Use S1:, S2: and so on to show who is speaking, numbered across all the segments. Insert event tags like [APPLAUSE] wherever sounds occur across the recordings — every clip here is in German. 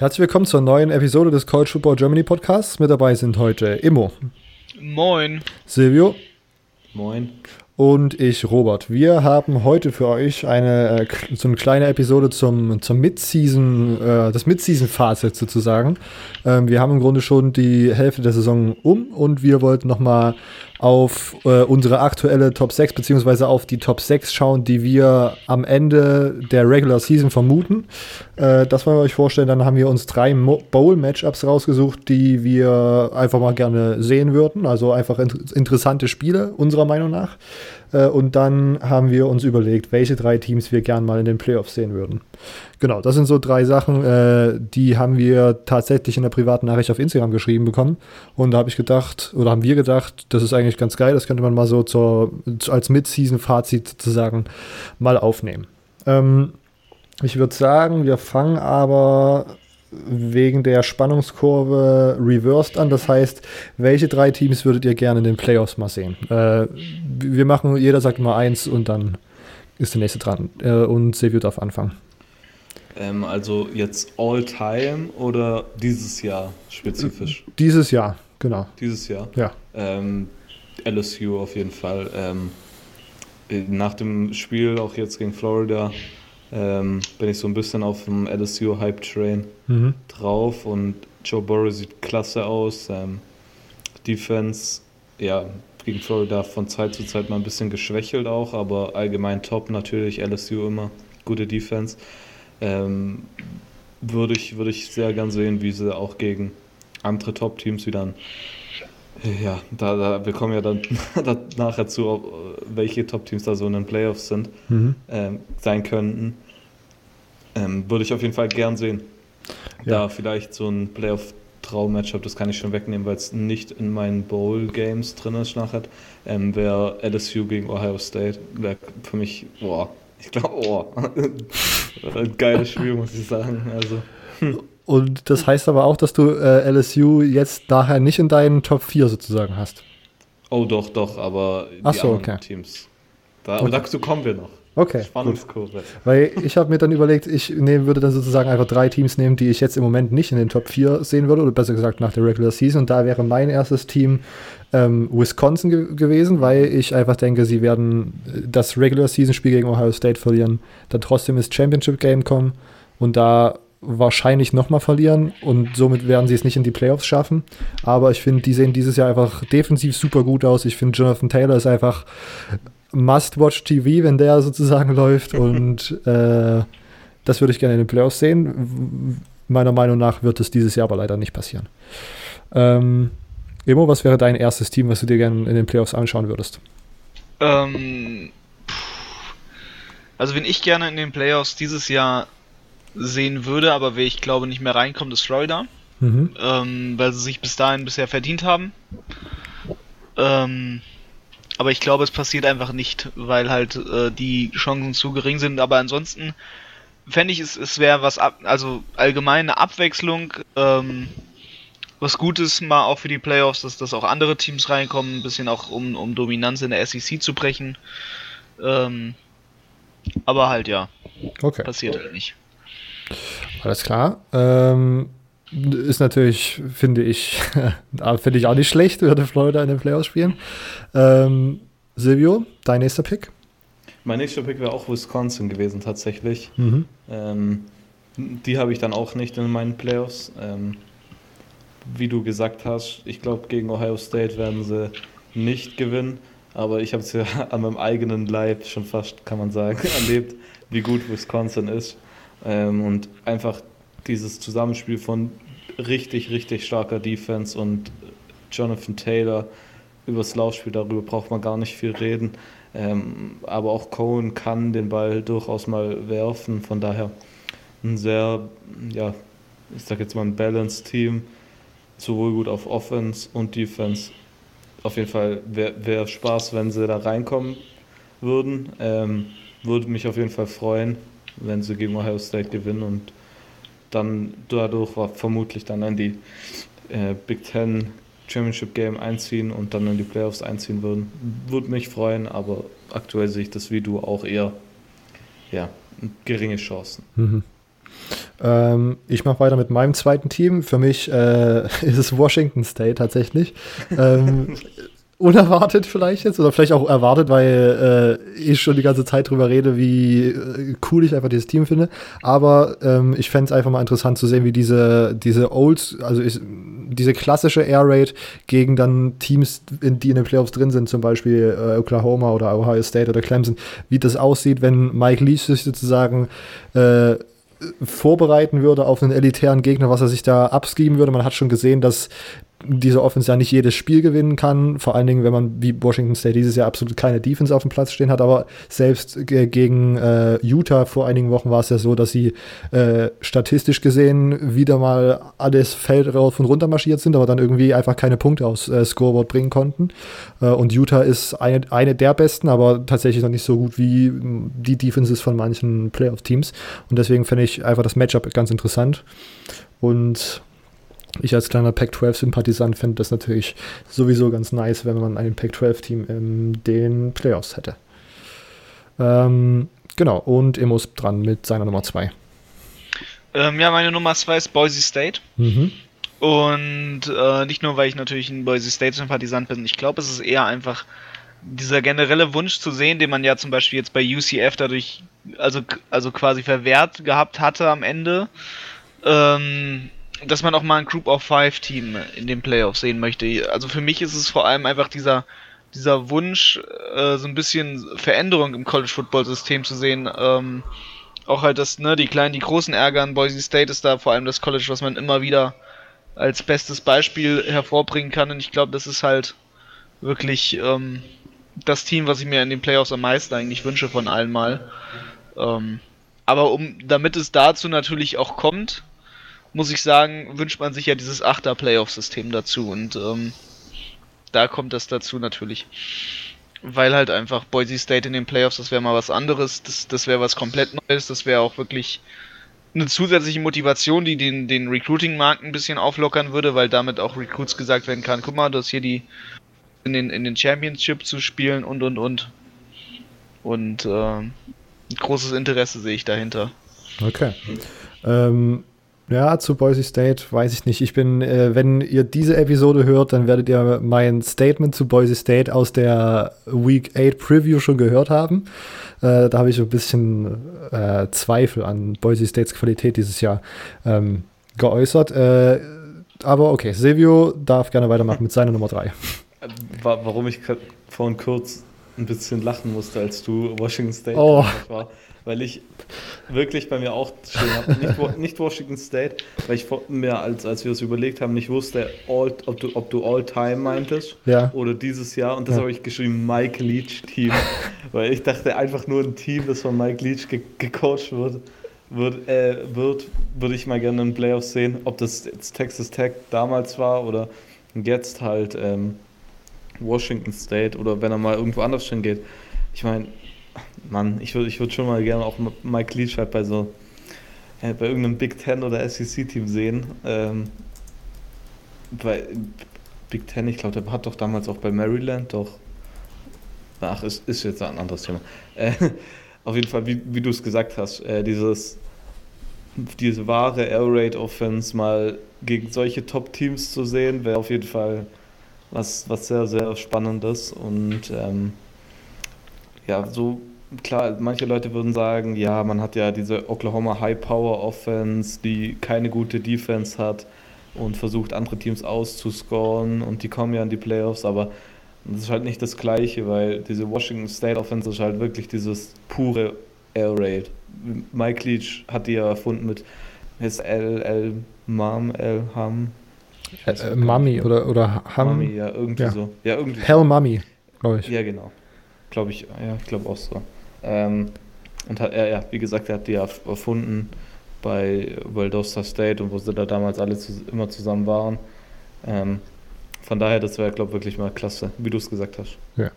S1: Herzlich willkommen zur neuen Episode des College Football Germany Podcasts. Mit dabei sind heute Immo.
S2: Moin.
S1: Silvio.
S3: Moin.
S1: Und ich, Robert. Wir haben heute für euch eine, äh, so eine kleine Episode zum, zum Mid-Season, äh, das Mid-Season-Fazit sozusagen. Ähm, wir haben im Grunde schon die Hälfte der Saison um und wir wollten nochmal auf äh, unsere aktuelle Top 6 beziehungsweise auf die Top 6 schauen, die wir am Ende der Regular Season vermuten. Äh, das wollen wir euch vorstellen. Dann haben wir uns drei Bowl-Matchups rausgesucht, die wir einfach mal gerne sehen würden. Also einfach in interessante Spiele, unserer Meinung nach. Äh, und dann haben wir uns überlegt, welche drei Teams wir gern mal in den Playoffs sehen würden. Genau, das sind so drei Sachen, äh, die haben wir tatsächlich in der privaten Nachricht auf Instagram geschrieben bekommen. Und da habe ich gedacht, oder haben wir gedacht, das ist eigentlich ganz geil, das könnte man mal so zur, als Mid-Season-Fazit sozusagen mal aufnehmen. Ähm, ich würde sagen, wir fangen aber wegen der Spannungskurve reversed an. Das heißt, welche drei Teams würdet ihr gerne in den Playoffs mal sehen? Äh, wir machen, jeder sagt mal eins und dann ist der nächste dran. Äh, und Silvio darf anfangen.
S3: Ähm, also jetzt all time oder dieses Jahr spezifisch?
S1: Dieses Jahr, genau.
S3: Dieses Jahr?
S1: Ja.
S3: Ähm, LSU auf jeden Fall. Ähm, nach dem Spiel auch jetzt gegen Florida ähm, bin ich so ein bisschen auf dem LSU Hype Train mhm. drauf und Joe Burrow sieht klasse aus. Ähm, Defense, ja, gegen Florida von Zeit zu Zeit mal ein bisschen geschwächelt auch, aber allgemein top natürlich, LSU immer, gute Defense. Ähm, würde ich, würde ich sehr gern sehen, wie sie auch gegen andere Top-Teams wieder ein ja, da, da, wir kommen ja dann [LAUGHS] da nachher zu, welche Top-Teams da so in den Playoffs sind, mhm. ähm, sein könnten. Ähm, würde ich auf jeden Fall gern sehen. Ja. Da vielleicht so ein Playoff-Traum-Matchup, das kann ich schon wegnehmen, weil es nicht in meinen Bowl-Games drin ist nachher, ähm, wäre LSU gegen Ohio State. Wäre für mich, boah, ich glaube, oh, [LAUGHS] ein geiles Spiel, muss ich sagen. Also. [LAUGHS]
S1: Und das heißt aber auch, dass du äh, LSU jetzt daher nicht in deinen Top 4 sozusagen hast.
S3: Oh, doch, doch, aber
S1: die Ach so, anderen okay.
S3: Teams. Da, okay. Und dazu kommen wir noch.
S1: Okay. Spannungskurve. Weil ich habe mir dann überlegt, ich nehm, würde dann sozusagen einfach drei Teams nehmen, die ich jetzt im Moment nicht in den Top 4 sehen würde, oder besser gesagt nach der Regular Season. Und da wäre mein erstes Team ähm, Wisconsin ge gewesen, weil ich einfach denke, sie werden das Regular Season Spiel gegen Ohio State verlieren, dann trotzdem ins Championship Game kommen und da wahrscheinlich nochmal verlieren und somit werden sie es nicht in die Playoffs schaffen. Aber ich finde, die sehen dieses Jahr einfach defensiv super gut aus. Ich finde, Jonathan Taylor ist einfach Must-Watch-TV, wenn der sozusagen [LAUGHS] läuft und äh, das würde ich gerne in den Playoffs sehen. Meiner Meinung nach wird es dieses Jahr aber leider nicht passieren. Ähm, Emo, was wäre dein erstes Team, was du dir gerne in den Playoffs anschauen würdest?
S2: Ähm, also, wenn ich gerne in den Playoffs dieses Jahr sehen würde, aber wer ich glaube nicht mehr reinkommt, ist Florida. Mhm. Ähm, weil sie sich bis dahin bisher verdient haben. Ähm, aber ich glaube, es passiert einfach nicht, weil halt äh, die Chancen zu gering sind. Aber ansonsten fände ich es, es wäre was ab, also allgemeine Abwechslung, ähm, was Gutes mal auch für die Playoffs, dass, dass auch andere Teams reinkommen, ein bisschen auch um, um Dominanz in der SEC zu brechen. Ähm, aber halt ja,
S1: okay.
S2: passiert halt nicht.
S1: Alles klar. Ähm, ist natürlich, finde ich, [LAUGHS] finde ich auch nicht schlecht, [LAUGHS] würde Florida in den Playoffs spielen. Ähm, Silvio, dein nächster Pick?
S3: Mein nächster Pick wäre auch Wisconsin gewesen, tatsächlich. Mhm. Ähm, die habe ich dann auch nicht in meinen Playoffs. Ähm, wie du gesagt hast, ich glaube, gegen Ohio State werden sie nicht gewinnen. Aber ich habe es ja [LAUGHS] an meinem eigenen Leib schon fast, kann man sagen, erlebt, wie gut Wisconsin ist. Ähm, und einfach dieses Zusammenspiel von richtig, richtig starker Defense und Jonathan Taylor übers Laufspiel, darüber braucht man gar nicht viel reden. Ähm, aber auch Cohen kann den Ball durchaus mal werfen, von daher ein sehr, ja, ich sag jetzt mal ein Balanced Team, sowohl gut auf Offense und Defense. Auf jeden Fall wäre wär Spaß, wenn sie da reinkommen würden. Ähm, würde mich auf jeden Fall freuen wenn sie gegen Ohio State gewinnen und dann dadurch vermutlich dann in die äh, Big Ten Championship Game einziehen und dann in die Playoffs einziehen würden. Würde mich freuen, aber aktuell sehe ich das wie du auch eher ja, geringe Chancen.
S1: Mhm. Ähm, ich mache weiter mit meinem zweiten Team. Für mich äh, [LAUGHS] ist es Washington State tatsächlich. ähm, unerwartet vielleicht jetzt oder vielleicht auch erwartet, weil äh, ich schon die ganze Zeit drüber rede, wie äh, cool ich einfach dieses Team finde. Aber ähm, ich fände es einfach mal interessant zu sehen, wie diese, diese Olds, also ich, diese klassische Air Raid gegen dann Teams, in, die in den Playoffs drin sind, zum Beispiel äh, Oklahoma oder Ohio State oder Clemson, wie das aussieht, wenn Mike Leach sich sozusagen äh, vorbereiten würde auf einen elitären Gegner, was er sich da abschieben würde. Man hat schon gesehen, dass diese Offense ja nicht jedes Spiel gewinnen kann, vor allen Dingen, wenn man wie Washington State dieses Jahr absolut keine Defense auf dem Platz stehen hat, aber selbst gegen äh, Utah vor einigen Wochen war es ja so, dass sie äh, statistisch gesehen wieder mal alles Feld rauf und runter marschiert sind, aber dann irgendwie einfach keine Punkte aufs äh, Scoreboard bringen konnten. Äh, und Utah ist eine, eine der besten, aber tatsächlich noch nicht so gut wie die Defenses von manchen Playoff-Teams. Und deswegen finde ich einfach das Matchup ganz interessant. Und ich als kleiner Pac-12-Sympathisant fände das natürlich sowieso ganz nice, wenn man ein Pac-12-Team in den Playoffs hätte. Ähm, genau, und Emos dran mit seiner Nummer 2.
S2: Ähm, ja, meine Nummer 2 ist Boise State. Mhm. Und äh, nicht nur, weil ich natürlich ein Boise State-Sympathisant bin, ich glaube, es ist eher einfach dieser generelle Wunsch zu sehen, den man ja zum Beispiel jetzt bei UCF dadurch, also, also quasi verwehrt gehabt hatte am Ende. Ähm, dass man auch mal ein Group of Five Team in den Playoffs sehen möchte. Also für mich ist es vor allem einfach dieser, dieser Wunsch, äh, so ein bisschen Veränderung im College Football System zu sehen. Ähm, auch halt das, ne, die kleinen, die großen ärgern. Boise State ist da vor allem das College, was man immer wieder als bestes Beispiel hervorbringen kann. Und ich glaube, das ist halt wirklich ähm, das Team, was ich mir in den Playoffs am meisten eigentlich wünsche von allen mal. Ähm, aber um, damit es dazu natürlich auch kommt, muss ich sagen, wünscht man sich ja dieses Achter-Playoff-System dazu und ähm, da kommt das dazu natürlich. Weil halt einfach Boise State in den Playoffs, das wäre mal was anderes, das, das wäre was komplett Neues, das wäre auch wirklich eine zusätzliche Motivation, die den, den Recruiting-Markt ein bisschen auflockern würde, weil damit auch Recruits gesagt werden kann, guck mal, das hier die in den, in den Championship zu spielen und und und. Und äh, großes Interesse sehe ich dahinter.
S1: Okay. Ähm, ja, zu Boise State weiß ich nicht. Ich bin, äh, wenn ihr diese Episode hört, dann werdet ihr mein Statement zu Boise State aus der Week 8 Preview schon gehört haben. Äh, da habe ich ein bisschen äh, Zweifel an Boise States Qualität dieses Jahr ähm, geäußert. Äh, aber okay, Silvio darf gerne weitermachen mit seiner Nummer 3.
S3: Warum ich vorhin kurz ein bisschen lachen musste, als du Washington State oh. war weil ich wirklich bei mir auch stehen habe, nicht, nicht, Washington State, weil ich mir, als, als wir es überlegt haben, nicht wusste, all, ob, du, ob du All-Time meintest
S1: ja.
S3: oder dieses Jahr. Und das ja. habe ich geschrieben, Mike Leach Team, [LAUGHS] weil ich dachte einfach nur ein Team, das von Mike Leach ge gecoacht wird, wird, äh, wird, würde ich mal gerne in Playoffs sehen, ob das jetzt Texas Tech damals war oder jetzt halt ähm, Washington State oder wenn er mal irgendwo anders hingeht. Ich meine, Mann, ich würde ich würd schon mal gerne auch Mike Leach halt bei so äh, bei irgendeinem Big Ten oder SEC-Team sehen. Ähm, bei Big Ten, ich glaube, der hat doch damals auch bei Maryland doch. Ach, ist, ist jetzt ein anderes Thema. Äh, [LAUGHS] auf jeden Fall, wie, wie du es gesagt hast, äh, dieses diese wahre Air Raid Offense mal gegen solche Top-Teams zu sehen, wäre auf jeden Fall was, was sehr, sehr Spannendes. Und ähm, ja, so klar, manche Leute würden sagen, ja, man hat ja diese Oklahoma High Power Offense, die keine gute Defense hat und versucht andere Teams auszuscoren und die kommen ja in die Playoffs, aber das ist halt nicht das Gleiche, weil diese Washington State Offense ist halt wirklich dieses pure Air Raid. Mike Leach hat die ja erfunden mit ist L, L, Mam, L, Ham.
S1: Äh, Mami oder, oder Ham.
S3: Mami, ja, irgendwie ja. so. Ja, irgendwie.
S1: Hell Mami, glaube ich.
S3: Ja, genau. Glaube ich, ja, ich glaube auch so. Ähm, und hat er, ja, wie gesagt, er hat die erfunden bei Valdosta State und wo sie da damals alle zu, immer zusammen waren. Ähm, von daher, das wäre, glaube ich, wirklich mal klasse, wie du es gesagt hast.
S1: Ja.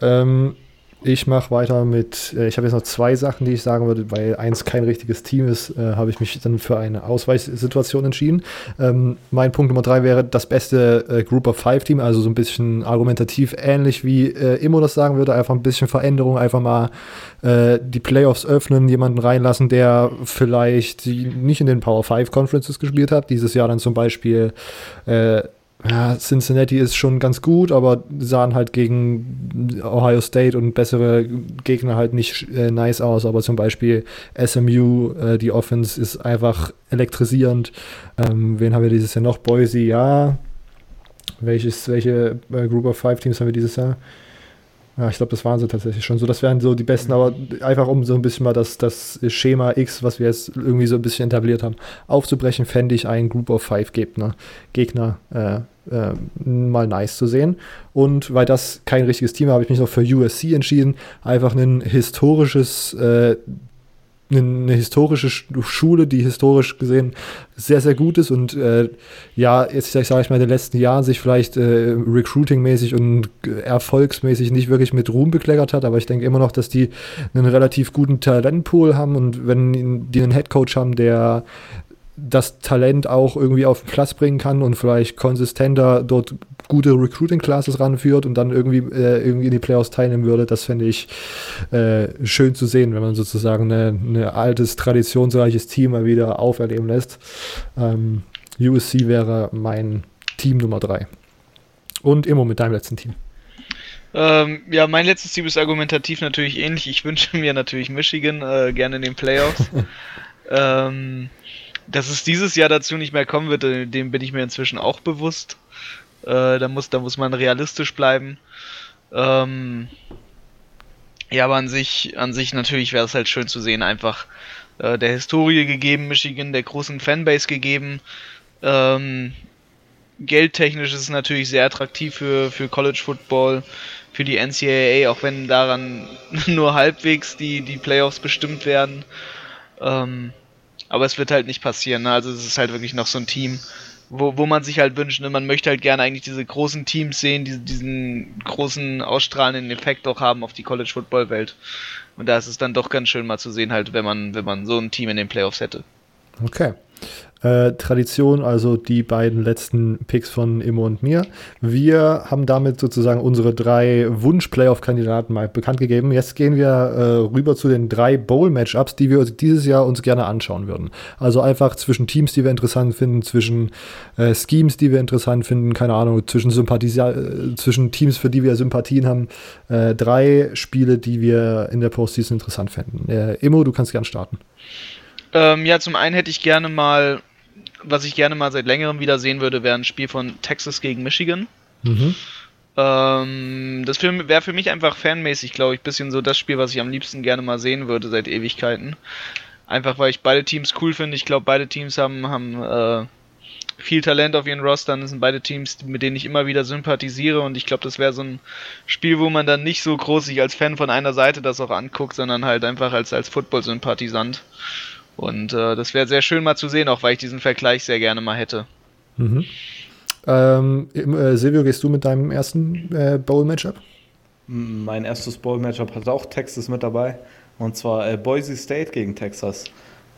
S1: Ähm, Ich mache weiter mit, äh, ich habe jetzt noch zwei Sachen, die ich sagen würde, weil eins kein richtiges Team ist, äh, habe ich mich dann für eine Ausweichsituation entschieden. Ähm, mein Punkt Nummer drei wäre das beste äh, Group of Five Team, also so ein bisschen argumentativ ähnlich wie äh, Immo das sagen würde, einfach ein bisschen Veränderung, einfach mal äh, die Playoffs öffnen, jemanden reinlassen, der vielleicht nicht in den Power Five Conferences gespielt hat, dieses Jahr dann zum Beispiel äh, ja, Cincinnati ist schon ganz gut, aber sahen halt gegen Ohio State und bessere Gegner halt nicht äh, nice aus. Aber zum Beispiel SMU, äh, die Offense ist einfach elektrisierend. Ähm, wen haben wir dieses Jahr noch? Boise, ja. Welches, welche äh, Group of Five Teams haben wir dieses Jahr? Ja, ich glaube, das waren sie tatsächlich schon. So, das wären so die besten, aber einfach um so ein bisschen mal das, das Schema X, was wir jetzt irgendwie so ein bisschen etabliert haben, aufzubrechen, fände ich einen Group of Five Gegner, Gegner äh, äh, mal nice zu sehen. Und weil das kein richtiges Team war, habe ich mich noch für USC entschieden. Einfach ein historisches äh, eine historische Schule, die historisch gesehen sehr, sehr gut ist und äh, ja, jetzt sage ich mal, in den letzten Jahren sich vielleicht äh, recruiting-mäßig und erfolgsmäßig nicht wirklich mit Ruhm bekleckert hat, aber ich denke immer noch, dass die einen relativ guten Talentpool haben und wenn die einen Headcoach haben, der das Talent auch irgendwie auf den Platz bringen kann und vielleicht konsistenter dort gute Recruiting-Classes ranführt und dann irgendwie, äh, irgendwie in die Playoffs teilnehmen würde, das fände ich äh, schön zu sehen, wenn man sozusagen ein altes, traditionsreiches Team mal wieder auferleben lässt. Ähm, USC wäre mein Team Nummer drei. Und immer mit deinem letzten Team.
S2: Ähm, ja, mein letztes Team ist argumentativ natürlich ähnlich. Ich wünsche [LAUGHS] mir natürlich Michigan äh, gerne in den Playoffs. [LAUGHS] ähm, dass es dieses Jahr dazu nicht mehr kommen wird, äh, dem bin ich mir inzwischen auch bewusst. Äh, da, muss, da muss man realistisch bleiben. Ähm, ja, aber an sich, an sich natürlich wäre es halt schön zu sehen, einfach äh, der Historie gegeben, Michigan, der großen Fanbase gegeben. Ähm, geldtechnisch ist es natürlich sehr attraktiv für, für College Football, für die NCAA, auch wenn daran [LAUGHS] nur halbwegs die, die Playoffs bestimmt werden. Ähm, aber es wird halt nicht passieren. Ne? Also es ist halt wirklich noch so ein Team, wo, wo man sich halt wünscht, ne? man möchte halt gerne eigentlich diese großen Teams sehen, die diesen großen ausstrahlenden Effekt auch haben auf die College Football Welt. Und da ist es dann doch ganz schön mal zu sehen, halt, wenn man, wenn man so ein Team in den Playoffs hätte.
S1: Okay. Äh, Tradition, also die beiden letzten Picks von Immo und mir. Wir haben damit sozusagen unsere drei Wunsch-Playoff-Kandidaten mal bekannt gegeben. Jetzt gehen wir äh, rüber zu den drei Bowl-Matchups, die wir dieses Jahr uns gerne anschauen würden. Also einfach zwischen Teams, die wir interessant finden, zwischen äh, Schemes, die wir interessant finden, keine Ahnung, zwischen, Sympathisia äh, zwischen Teams, für die wir Sympathien haben. Äh, drei Spiele, die wir in der Postseason interessant finden. Äh, Immo, du kannst gern starten.
S2: Ähm, ja, zum einen hätte ich gerne mal was ich gerne mal seit längerem wieder sehen würde, wäre ein Spiel von Texas gegen Michigan. Mhm. Ähm, das wäre für mich einfach fanmäßig, glaube ich, bisschen so das Spiel, was ich am liebsten gerne mal sehen würde seit Ewigkeiten. Einfach weil ich beide Teams cool finde. Ich glaube, beide Teams haben, haben äh, viel Talent auf ihren Rostern. Das sind beide Teams, mit denen ich immer wieder sympathisiere. Und ich glaube, das wäre so ein Spiel, wo man dann nicht so groß sich als Fan von einer Seite das auch anguckt, sondern halt einfach als, als Football-Sympathisant. Und äh, das wäre sehr schön mal zu sehen, auch weil ich diesen Vergleich sehr gerne mal hätte.
S1: Mhm. Ähm, äh, Silvio, gehst du mit deinem ersten äh, Bowl-Matchup?
S3: Mein erstes Bowl-Matchup hat auch Texas mit dabei. Und zwar äh, Boise State gegen Texas.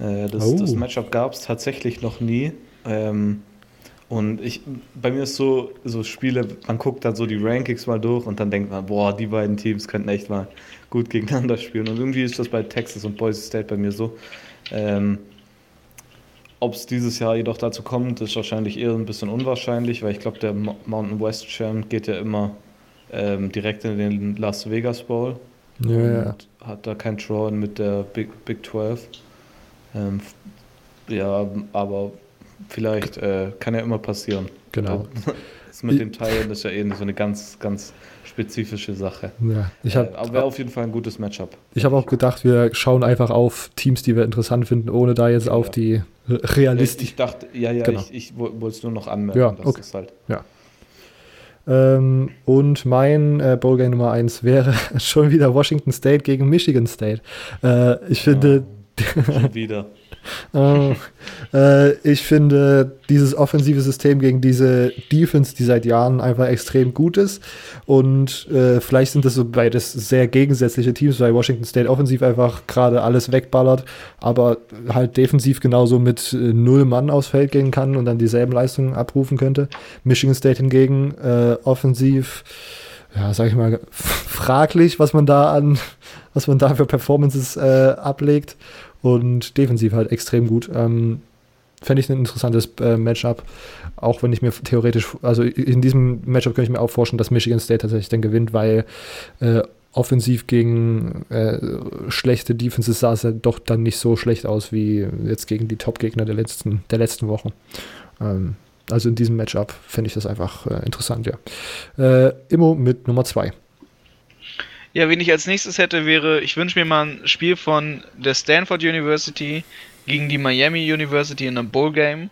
S3: Äh, das, oh. das, Matchup gab es tatsächlich noch nie. Ähm, und ich, bei mir ist so, so Spiele, man guckt dann so die Rankings mal durch und dann denkt man, boah, die beiden Teams könnten echt mal gut gegeneinander spielen. Und irgendwie ist das bei Texas und Boise State bei mir so. Ähm, Ob es dieses Jahr jedoch dazu kommt, ist wahrscheinlich eher ein bisschen unwahrscheinlich, weil ich glaube, der Mountain West Champ geht ja immer ähm, direkt in den Las Vegas Bowl.
S1: Ja, und ja.
S3: hat da kein Draw mit der Big, Big 12. Ähm, ja, aber vielleicht äh, kann ja immer passieren.
S1: Genau.
S3: Das [LAUGHS] mit dem Teilen ist ja eh so eine ganz, ganz spezifische Sache.
S1: Ja, ich hab,
S3: äh, aber wäre auf jeden Fall ein gutes Matchup.
S1: Ich habe auch gedacht, wir schauen einfach auf Teams, die wir interessant finden, ohne da jetzt ja. auf die Realistik.
S3: Ich, dachte, ja, ja, genau. ich, ich wollte es nur noch anmerken.
S1: Ja, okay. Halt ja. Ähm, und mein äh, Bowlgame Nummer 1 wäre [LAUGHS] schon wieder Washington State gegen Michigan State. Äh, ich finde.
S3: Ja, schon wieder.
S1: Oh, äh, ich finde dieses offensive System gegen diese Defense, die seit Jahren einfach extrem gut ist. Und äh, vielleicht sind das so beides sehr gegensätzliche Teams, weil Washington State offensiv einfach gerade alles wegballert, aber halt defensiv genauso mit äh, null Mann aufs Feld gehen kann und dann dieselben Leistungen abrufen könnte. Michigan State hingegen äh, offensiv ja, sag ich mal, [LAUGHS] fraglich, was man da an, was man da für Performances äh, ablegt und defensiv halt extrem gut. Ähm, Fände ich ein interessantes äh, Matchup, auch wenn ich mir theoretisch, also in diesem Matchup könnte ich mir auch vorstellen, dass Michigan State tatsächlich dann gewinnt, weil äh, offensiv gegen äh, schlechte Defenses sah es ja doch dann nicht so schlecht aus wie jetzt gegen die Top-Gegner der letzten, der letzten Wochen. Ähm, also in diesem Matchup fände ich das einfach äh, interessant, ja. Äh, Immo mit Nummer 2.
S2: Ja, wen ich als nächstes hätte, wäre, ich wünsche mir mal ein Spiel von der Stanford University gegen die Miami University in einem Bowl Game.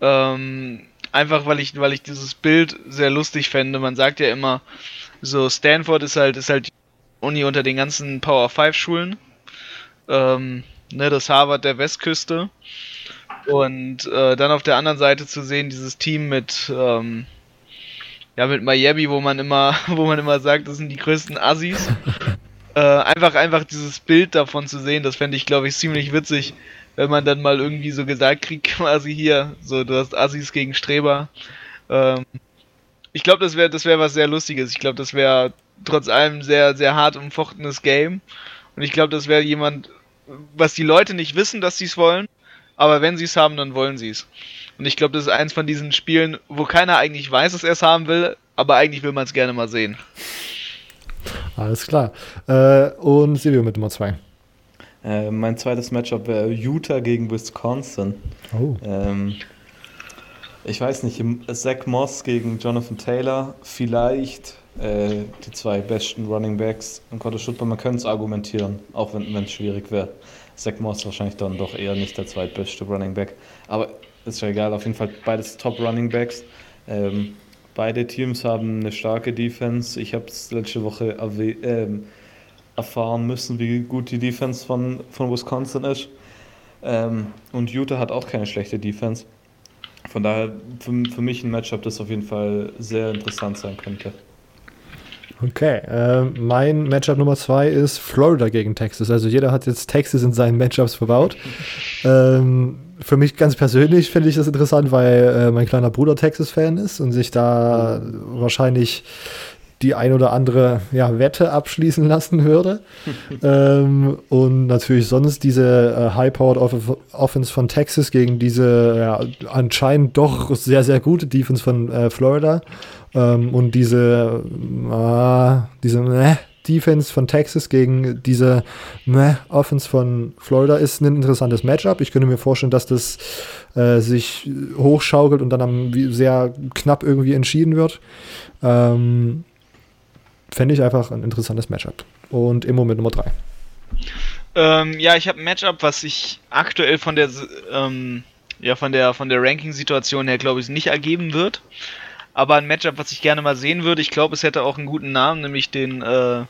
S2: Ähm, einfach weil ich, weil ich dieses Bild sehr lustig fände. Man sagt ja immer, so Stanford ist halt, ist halt die Uni unter den ganzen Power 5 Schulen. Ähm, ne, das Harvard der Westküste. Und äh, dann auf der anderen Seite zu sehen, dieses Team mit, ähm, ja, mit Miami, wo man immer, [LAUGHS] wo man immer sagt, das sind die größten Assis. [LAUGHS] äh, einfach, einfach dieses Bild davon zu sehen, das fände ich, glaube ich, ziemlich witzig, wenn man dann mal irgendwie so gesagt kriegt, [LAUGHS] quasi hier, so, du hast Assis gegen Streber. Ähm, ich glaube, das wäre, das wäre was sehr Lustiges. Ich glaube, das wäre trotz allem sehr, sehr hart umfochtenes Game. Und ich glaube, das wäre jemand, was die Leute nicht wissen, dass sie es wollen, aber wenn sie es haben, dann wollen sie es. Und ich glaube, das ist eins von diesen Spielen, wo keiner eigentlich weiß, dass er es haben will, aber eigentlich will man es gerne mal sehen.
S1: Alles klar. Äh, und Silvio mit Nummer 2.
S3: Äh, mein zweites Matchup wäre Utah gegen Wisconsin. Oh. Ähm, ich weiß nicht, Zach Moss gegen Jonathan Taylor, vielleicht äh, die zwei besten Running Backs im College Football. Man könnte es argumentieren, auch wenn es schwierig wäre. Zach Moss wahrscheinlich dann doch eher nicht der zweitbeste Running Back. Aber ist ja egal, auf jeden Fall beides Top Running Backs. Ähm, beide Teams haben eine starke Defense. Ich habe es letzte Woche ähm, erfahren müssen, wie gut die Defense von, von Wisconsin ist. Ähm, und Utah hat auch keine schlechte Defense. Von daher für, für mich ein Matchup, das auf jeden Fall sehr interessant sein könnte.
S1: Okay, äh, mein Matchup Nummer zwei ist Florida gegen Texas. Also jeder hat jetzt Texas in seinen Matchups verbaut. [LAUGHS] ähm, für mich ganz persönlich finde ich das interessant, weil äh, mein kleiner Bruder Texas-Fan ist und sich da wahrscheinlich die ein oder andere ja, Wette abschließen lassen würde. [LAUGHS] ähm, und natürlich sonst diese äh, High-Powered Off Offense von Texas gegen diese ja, anscheinend doch sehr, sehr gute Defense von äh, Florida. Ähm, und diese, äh, diese Defense von Texas gegen diese meh, Offense von Florida ist ein interessantes Matchup. Ich könnte mir vorstellen, dass das äh, sich hochschaukelt und dann am, sehr knapp irgendwie entschieden wird. Ähm, Fände ich einfach ein interessantes Matchup. Und im Moment Nummer 3.
S2: Ähm, ja, ich habe ein Matchup, was sich aktuell von der ähm, ja, von der von der Ranking-Situation her, glaube ich, nicht ergeben wird. Aber ein Matchup, was ich gerne mal sehen würde, ich glaube, es hätte auch einen guten Namen, nämlich den äh,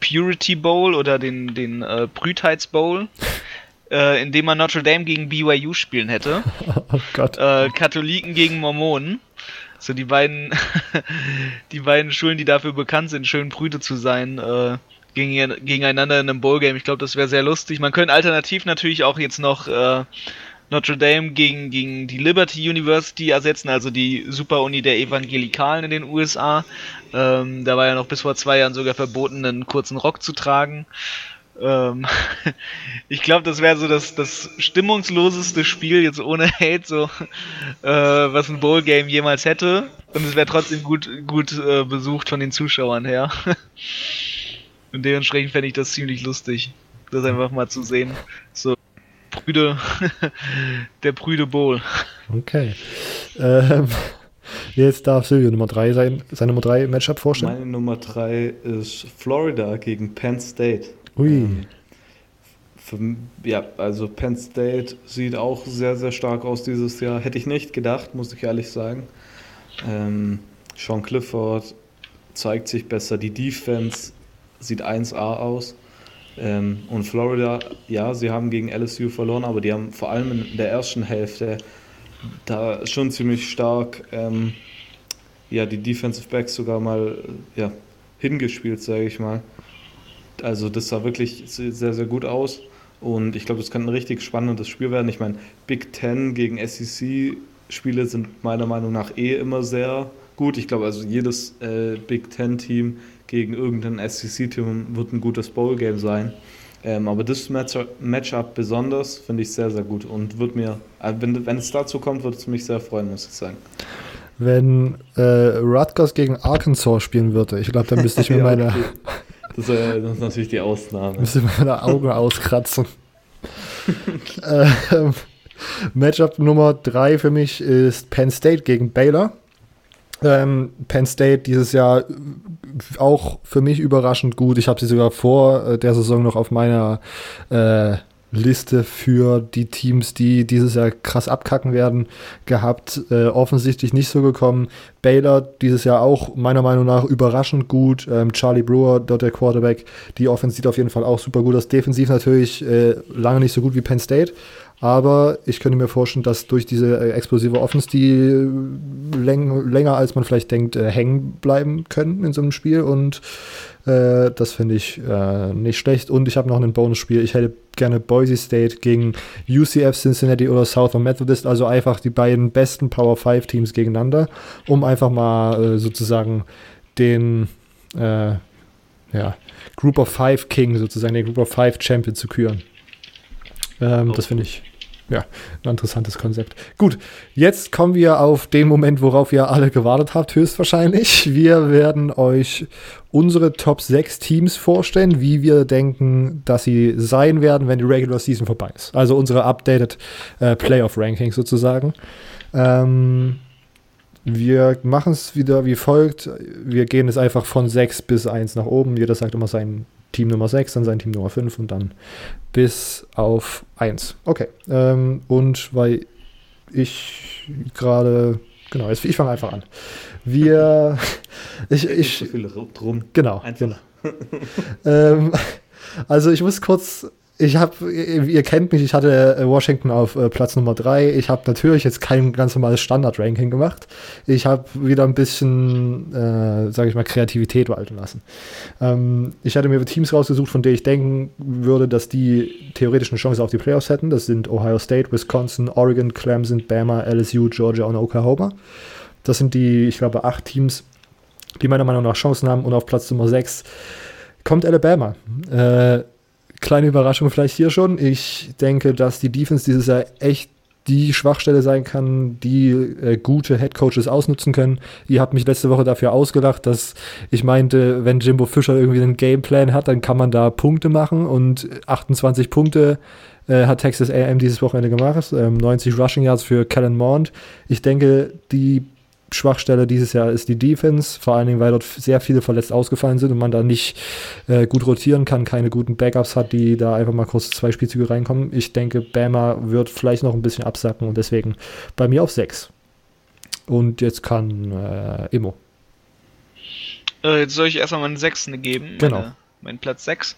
S2: Purity Bowl oder den, den äh, Brütheitsbowl, [LAUGHS] äh, in dem man Notre Dame gegen BYU spielen hätte. [LAUGHS] Oh Gott. Äh, Katholiken gegen Mormonen. So die beiden, [LAUGHS] die beiden Schulen, die dafür bekannt sind, schön Brüte zu sein, äh, gegen, gegeneinander in einem Bowl-Game. Ich glaube, das wäre sehr lustig. Man könnte alternativ natürlich auch jetzt noch äh, Notre Dame gegen, gegen die Liberty University ersetzen, also die Superuni der Evangelikalen in den USA. Ähm, da war ja noch bis vor zwei Jahren sogar verboten, einen kurzen Rock zu tragen. Ähm, [LAUGHS] ich glaube, das wäre so das, das stimmungsloseste Spiel, jetzt ohne Hate, so äh, was ein Bowl-Game jemals hätte. Und es wäre trotzdem gut, gut äh, besucht von den Zuschauern her. [LAUGHS] Und dementsprechend fände ich das ziemlich lustig, das einfach mal zu sehen. So Brüde, [LAUGHS] der Brüde Bowl.
S1: Okay. Ähm, jetzt darf Silvio Nummer 3 sein, sein Nummer 3 Matchup vorstellen.
S3: Meine Nummer 3 ist Florida gegen Penn State.
S1: Ui. Ähm,
S3: für, ja, also Penn State sieht auch sehr, sehr stark aus dieses Jahr. Hätte ich nicht gedacht, muss ich ehrlich sagen. Ähm, Sean Clifford zeigt sich besser. Die Defense sieht 1A aus. Ähm, und Florida, ja, sie haben gegen LSU verloren, aber die haben vor allem in der ersten Hälfte da schon ziemlich stark ähm, ja, die Defensive Backs sogar mal ja, hingespielt, sage ich mal. Also das sah wirklich sehr, sehr gut aus. Und ich glaube, das kann ein richtig spannendes Spiel werden. Ich meine, Big Ten gegen SEC-Spiele sind meiner Meinung nach eh immer sehr gut. Ich glaube, also jedes äh, Big Ten-Team gegen irgendein SEC-Team wird ein gutes Bowl-Game sein. Ähm, aber das Matchup besonders finde ich sehr, sehr gut und wird mir, äh, wenn, wenn es dazu kommt, wird es mich sehr freuen, muss ich sagen.
S1: Wenn äh, Rutgers gegen Arkansas spielen würde, ich glaube, dann müsste ich [LAUGHS] mir ja, meine. Okay.
S3: Das, äh, das, ist natürlich die Ausnahme. [LAUGHS]
S1: Müsste ich meine Augen auskratzen. [LAUGHS] ähm, Matchup Nummer 3 für mich ist Penn State gegen Baylor. Ähm, Penn State dieses Jahr auch für mich überraschend gut. Ich habe sie sogar vor äh, der Saison noch auf meiner äh, Liste für die Teams, die dieses Jahr krass abkacken werden, gehabt. Äh, offensichtlich nicht so gekommen. Baylor dieses Jahr auch meiner Meinung nach überraschend gut. Ähm, Charlie Brewer, dort der Quarterback. Die Offense sieht auf jeden Fall auch super gut aus. Defensiv natürlich äh, lange nicht so gut wie Penn State. Aber ich könnte mir vorstellen, dass durch diese äh, explosive Offense, die äh, läng länger als man vielleicht denkt, äh, hängen bleiben können in so einem Spiel. Und äh, das finde ich äh, nicht schlecht. Und ich habe noch ein Bonusspiel. Ich hätte gerne Boise State gegen UCF Cincinnati oder Southern Methodist, also einfach die beiden besten Power 5 Teams gegeneinander, um einfach mal äh, sozusagen den ja, Group of Five King, sozusagen den Group of Five Champion zu küren. Ähm, oh. Das finde ich ja, ein interessantes Konzept. Gut, jetzt kommen wir auf den Moment, worauf ihr alle gewartet habt, höchstwahrscheinlich. Wir werden euch unsere Top 6 Teams vorstellen, wie wir denken, dass sie sein werden, wenn die Regular Season vorbei ist. Also unsere updated äh, Playoff Rankings sozusagen. Ähm, wir machen es wieder wie folgt. Wir gehen es einfach von 6 bis 1 nach oben. Jeder sagt immer sein Team Nummer 6, dann sein Team Nummer 5 und dann bis auf 1. Okay. Ähm, und weil ich gerade, genau, jetzt, ich fange einfach an. Wir, [LAUGHS] ich, ich,
S3: so viele drum.
S1: Genau, genau. [LAUGHS] ähm, also ich muss kurz ich habe, ihr kennt mich, ich hatte äh, Washington auf äh, Platz Nummer 3. Ich habe natürlich jetzt kein ganz normales Standard-Ranking gemacht. Ich habe wieder ein bisschen, äh, sage ich mal, Kreativität walten lassen. Ähm, ich hatte mir Teams rausgesucht, von denen ich denken würde, dass die theoretisch eine Chance auf die Playoffs hätten. Das sind Ohio State, Wisconsin, Oregon, Clemson, Bama, LSU, Georgia und Oklahoma. Das sind die, ich glaube, acht Teams, die meiner Meinung nach Chancen haben. Und auf Platz Nummer 6 kommt Alabama. Äh, kleine Überraschung vielleicht hier schon. Ich denke, dass die Defense dieses Jahr echt die Schwachstelle sein kann, die äh, gute Headcoaches ausnutzen können. Ihr habt mich letzte Woche dafür ausgelacht, dass ich meinte, wenn Jimbo Fischer irgendwie einen Gameplan hat, dann kann man da Punkte machen und 28 Punkte äh, hat Texas AM dieses Wochenende gemacht. Ähm, 90 Rushing Yards für Kellen Mond. Ich denke, die Schwachstelle dieses Jahr ist die Defense, vor allen Dingen, weil dort sehr viele verletzt ausgefallen sind und man da nicht äh, gut rotieren kann, keine guten Backups hat, die da einfach mal kurz zwei Spielzüge reinkommen. Ich denke, Bama wird vielleicht noch ein bisschen absacken und deswegen bei mir auf 6. Und jetzt kann äh, Emo.
S2: Äh, jetzt soll ich erstmal meinen Sechsten geben.
S1: Genau. Meine,
S2: meinen Platz 6.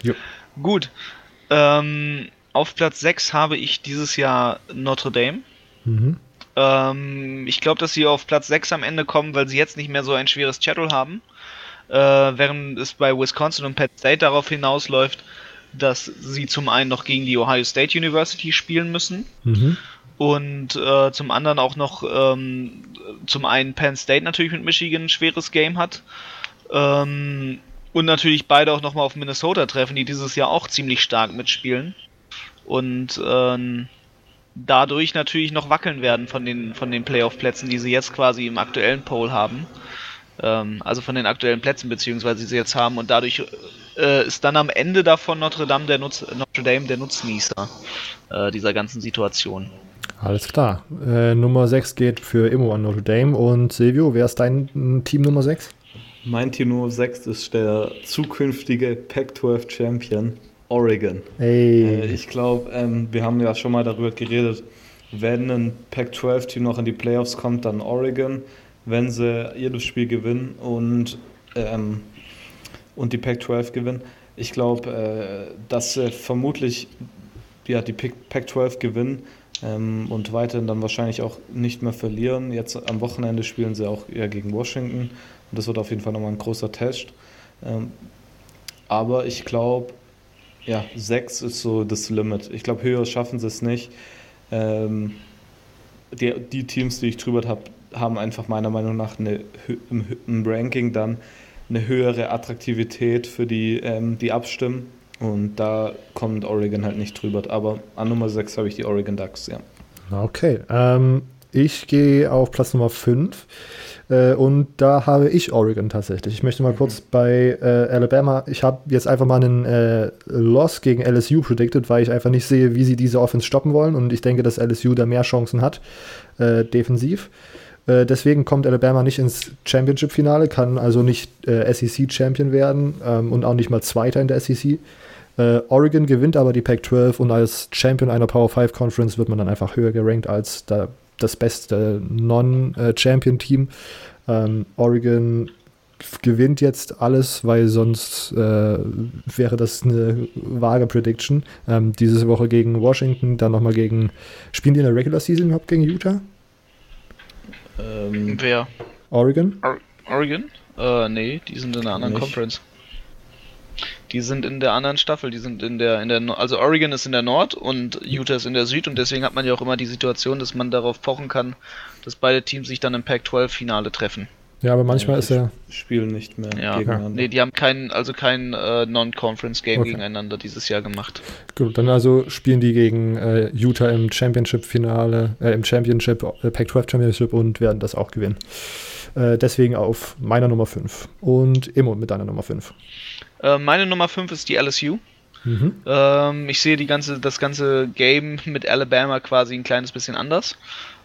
S2: Gut. Ähm, auf Platz 6 habe ich dieses Jahr Notre Dame. Mhm. Ähm, ich glaube, dass sie auf Platz 6 am Ende kommen, weil sie jetzt nicht mehr so ein schweres Chattel haben. Äh, während es bei Wisconsin und Penn State darauf hinausläuft, dass sie zum einen noch gegen die Ohio State University spielen müssen. Mhm. Und äh, zum anderen auch noch ähm, zum einen Penn State natürlich mit Michigan ein schweres Game hat. Ähm, und natürlich beide auch nochmal auf Minnesota treffen, die dieses Jahr auch ziemlich stark mitspielen. Und ähm, dadurch natürlich noch wackeln werden von den, von den Playoff-Plätzen, die sie jetzt quasi im aktuellen Poll haben. Ähm, also von den aktuellen Plätzen, beziehungsweise die sie jetzt haben. Und dadurch äh, ist dann am Ende davon Notre Dame der, Nutz, Notre Dame der Nutznießer äh, dieser ganzen Situation.
S1: Alles klar. Äh, Nummer 6 geht für Immo an Notre Dame. Und Silvio, wer ist dein Team Nummer 6?
S3: Mein Team Nummer 6 ist der zukünftige Pac-12 Champion Oregon.
S1: Hey.
S3: Äh, ich glaube, ähm, wir haben ja schon mal darüber geredet, wenn ein Pac-12-Team noch in die Playoffs kommt, dann Oregon, wenn sie jedes Spiel gewinnen und, ähm, und die Pac-12 gewinnen. Ich glaube, äh, dass äh, vermutlich ja, die Pac-12 gewinnen ähm, und weiterhin dann wahrscheinlich auch nicht mehr verlieren. Jetzt am Wochenende spielen sie auch eher gegen Washington und das wird auf jeden Fall nochmal ein großer Test. Ähm, aber ich glaube, ja, sechs ist so das Limit. Ich glaube, höher schaffen sie es nicht. Ähm, die, die, Teams, die ich drüber habe, haben einfach meiner Meinung nach eine, im, im, Ranking dann eine höhere Attraktivität für die, ähm, die abstimmen. Und da kommt Oregon halt nicht drüber. Aber an Nummer 6 habe ich die Oregon Ducks, ja.
S1: Okay. Ähm, ich gehe auf Platz Nummer 5. Äh, und da habe ich Oregon tatsächlich. Ich möchte mal kurz bei äh, Alabama, ich habe jetzt einfach mal einen äh, Loss gegen LSU predicted, weil ich einfach nicht sehe, wie sie diese Offense stoppen wollen. Und ich denke, dass LSU da mehr Chancen hat, äh, defensiv. Äh, deswegen kommt Alabama nicht ins Championship-Finale, kann also nicht äh, SEC-Champion werden ähm, und auch nicht mal Zweiter in der SEC. Oregon gewinnt aber die Pac-12 und als Champion einer Power 5 Conference wird man dann einfach höher gerankt als da das beste Non-Champion-Team. Ähm, Oregon gewinnt jetzt alles, weil sonst äh, wäre das eine vage Prediction. Ähm, diese Woche gegen Washington, dann nochmal gegen. Spielen die in der Regular Season überhaupt gegen Utah?
S2: Ähm, Wer?
S1: Oregon?
S2: Or Oregon? Äh, nee, die sind in einer anderen Nicht. Conference. Die sind in der anderen Staffel, die sind in der, in der, also Oregon ist in der Nord und Utah ist in der Süd und deswegen hat man ja auch immer die Situation, dass man darauf pochen kann, dass beide Teams sich dann im Pac-12-Finale treffen.
S1: Ja, aber manchmal ja, ist er.
S3: Spielen nicht mehr
S2: ja. gegeneinander. Nee, die haben kein, also kein äh, Non-Conference-Game okay. gegeneinander dieses Jahr gemacht.
S1: Gut, dann also spielen die gegen äh, Utah im Championship-Finale, äh, im Championship, äh, Pac-12 Championship und werden das auch gewinnen. Äh, deswegen auf meiner Nummer 5. Und Immo mit deiner Nummer 5.
S2: Äh, meine Nummer 5 ist die LSU. Mhm. Ähm, ich sehe die ganze, das ganze Game mit Alabama quasi ein kleines bisschen anders.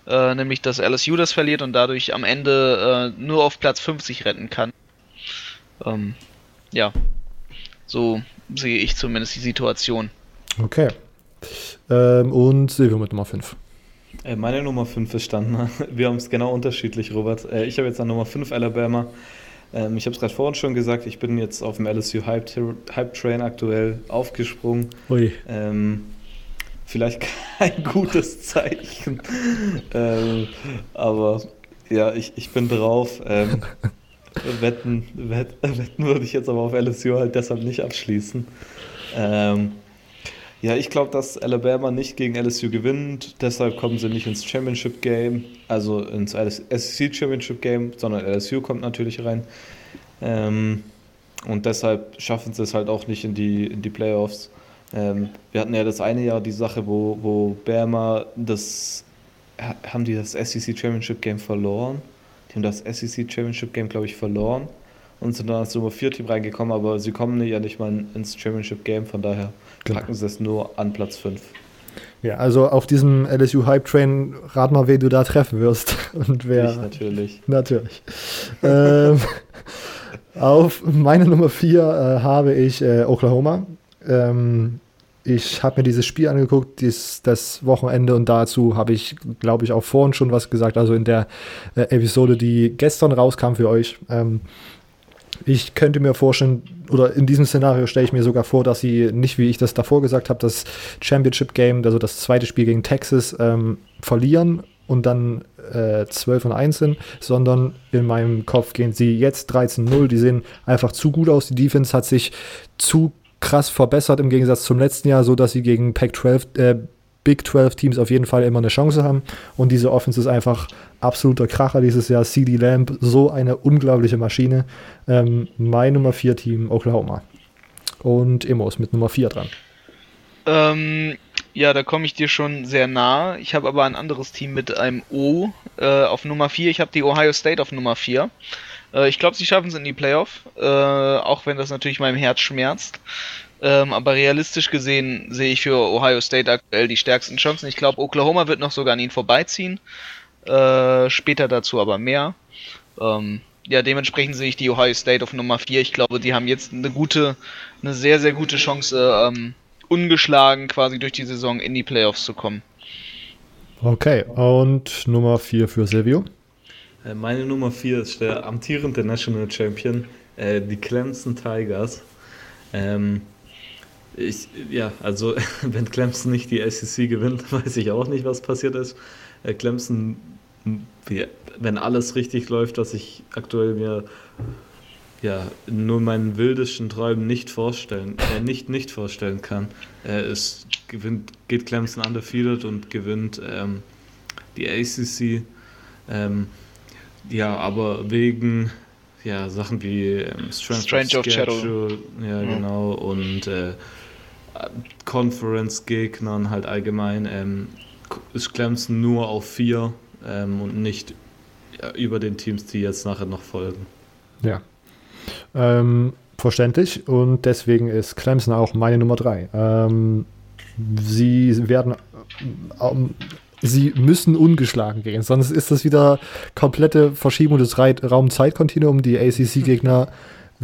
S2: Äh, nämlich, dass LSU das verliert und dadurch am Ende äh, nur auf Platz 50 retten kann. Ähm, ja, so sehe ich zumindest die Situation.
S1: Okay. Ähm, und Silvio mit Nummer 5.
S3: Äh, meine Nummer 5 ist Standner. [LAUGHS] Wir haben es genau unterschiedlich, Robert. Ich habe jetzt an Nummer 5 Alabama. Ähm, ich habe es gerade vorhin schon gesagt, ich bin jetzt auf dem LSU Hype, Hype Train aktuell aufgesprungen. Ui. Ähm, vielleicht [LAUGHS] kein gutes Zeichen. [LAUGHS] ähm, aber ja, ich, ich bin drauf. Ähm, [LAUGHS] wetten, wett, wetten würde ich jetzt aber auf LSU halt deshalb nicht abschließen. Ähm, ja, ich glaube, dass Alabama nicht gegen LSU gewinnt, deshalb kommen sie nicht ins Championship Game, also ins SEC Championship Game, sondern LSU kommt natürlich rein. Ähm, und deshalb schaffen sie es halt auch nicht in die, in die Playoffs. Ähm, wir hatten ja das eine Jahr die Sache, wo, wo Bama das. Haben die das SEC Championship Game verloren? Die haben das SEC Championship Game, glaube ich, verloren und sind dann als Nummer 4 Team reingekommen, aber sie kommen ja nicht mal ins Championship Game, von daher genau. packen sie es nur an Platz 5.
S1: Ja, also auf diesem LSU Hype Train rat mal, wen du da treffen wirst [LAUGHS] und wer. Ich
S3: natürlich.
S1: Natürlich. ähm, [LAUGHS] auf meine Nummer 4 äh, habe ich äh, Oklahoma. Ähm, ich habe mir dieses Spiel angeguckt, dies, das Wochenende, und dazu habe ich, glaube ich, auch vorhin schon was gesagt. Also in der äh, Episode, die gestern rauskam für euch. Ähm, ich könnte mir vorstellen, oder in diesem Szenario stelle ich mir sogar vor, dass sie nicht, wie ich das davor gesagt habe, das Championship Game, also das zweite Spiel gegen Texas, ähm, verlieren und dann äh, 12 und 1 sind, sondern in meinem Kopf gehen sie jetzt 13-0. Die sehen einfach zu gut aus. Die Defense hat sich zu krass verbessert im Gegensatz zum letzten Jahr, so dass sie gegen Pac-12, äh, Big 12 Teams auf jeden Fall immer eine Chance haben. Und diese Offense ist einfach absoluter Kracher dieses Jahr. CD Lamb, so eine unglaubliche Maschine. Ähm, mein Nummer 4 Team Oklahoma. Und Immos mit Nummer 4 dran.
S2: Ähm, ja, da komme ich dir schon sehr nah. Ich habe aber ein anderes Team mit einem O äh, auf Nummer 4. Ich habe die Ohio State auf Nummer 4. Äh, ich glaube, sie schaffen es in die Playoff, äh, auch wenn das natürlich meinem Herz schmerzt. Ähm, aber realistisch gesehen sehe ich für Ohio State aktuell die stärksten Chancen. Ich glaube, Oklahoma wird noch sogar an ihnen vorbeiziehen. Äh, später dazu aber mehr. Ähm, ja, dementsprechend sehe ich die Ohio State auf Nummer 4. Ich glaube, die haben jetzt eine gute, eine sehr, sehr gute Chance, ähm, ungeschlagen quasi durch die Saison in die Playoffs zu kommen.
S1: Okay, und Nummer 4 für Silvio?
S3: Äh, meine Nummer 4 ist der amtierende National Champion, äh, die Clemson Tigers. Ähm, ich, ja, also [LAUGHS] wenn Clemson nicht die SEC gewinnt, [LAUGHS] weiß ich auch nicht, was passiert ist. Äh, Clemson, wenn alles richtig läuft, was ich aktuell mir ja, nur meinen wildesten Träumen nicht vorstellen, äh, nicht, nicht vorstellen kann. Äh, es gewinnt, geht Clemson undefeated und gewinnt ähm, die ACC. Ähm, ja, aber wegen ja, Sachen wie ähm, Strength Strange of Shadow. Ja, mhm. genau. Und äh, Conference-Gegnern halt allgemein ähm, ist Clemson nur auf vier ähm, und nicht über den Teams, die jetzt nachher noch folgen.
S1: Ja. Ähm, verständlich und deswegen ist Clemson auch meine Nummer drei. Ähm, sie werden ähm, sie müssen ungeschlagen gehen, sonst ist das wieder komplette Verschiebung des Raum-Zeit-Kontinuums. Die ACC-Gegner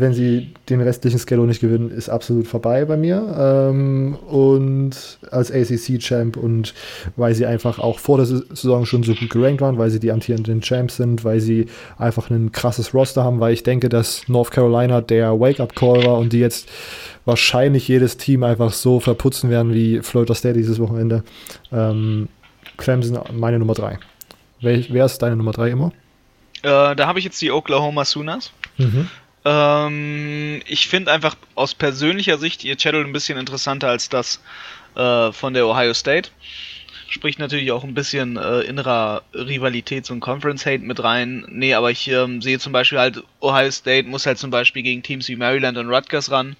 S1: wenn sie den restlichen Schedule nicht gewinnen, ist absolut vorbei bei mir. Ähm, und als ACC-Champ und weil sie einfach auch vor der Saison schon so gut gerankt waren, weil sie die amtierenden Champs sind, weil sie einfach ein krasses Roster haben, weil ich denke, dass North Carolina der Wake-up-Call war und die jetzt wahrscheinlich jedes Team einfach so verputzen werden wie Florida State dieses Wochenende. Ähm, Clemson meine Nummer 3. Wer, wer, ist deine Nummer 3 immer?
S2: Äh, da habe ich jetzt die Oklahoma Sooners. Mhm. Ähm, ich finde einfach aus persönlicher Sicht ihr Channel ein bisschen interessanter als das äh, von der Ohio State. Spricht natürlich auch ein bisschen äh, innerer Rivalitäts- und Conference-Hate mit rein. Nee, aber ich ähm, sehe zum Beispiel halt, Ohio State muss halt zum Beispiel gegen Teams wie Maryland und Rutgers ran.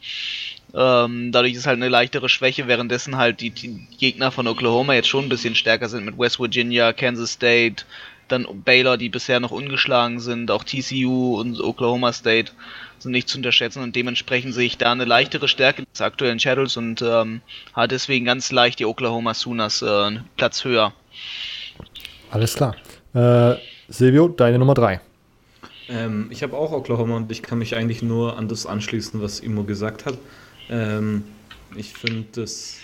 S2: Ähm, dadurch ist halt eine leichtere Schwäche, währenddessen halt die, die, Gegner von Oklahoma jetzt schon ein bisschen stärker sind mit West Virginia, Kansas State, dann Baylor, die bisher noch ungeschlagen sind, auch TCU und Oklahoma State sind nicht zu unterschätzen und dementsprechend sehe ich da eine leichtere Stärke des aktuellen Shadows und ähm, hat deswegen ganz leicht die Oklahoma Sooners äh, Platz höher.
S1: Alles klar. Äh, Silvio, deine Nummer 3.
S3: Ähm, ich habe auch Oklahoma und ich kann mich eigentlich nur an das anschließen, was Imo gesagt hat. Ähm, ich finde das,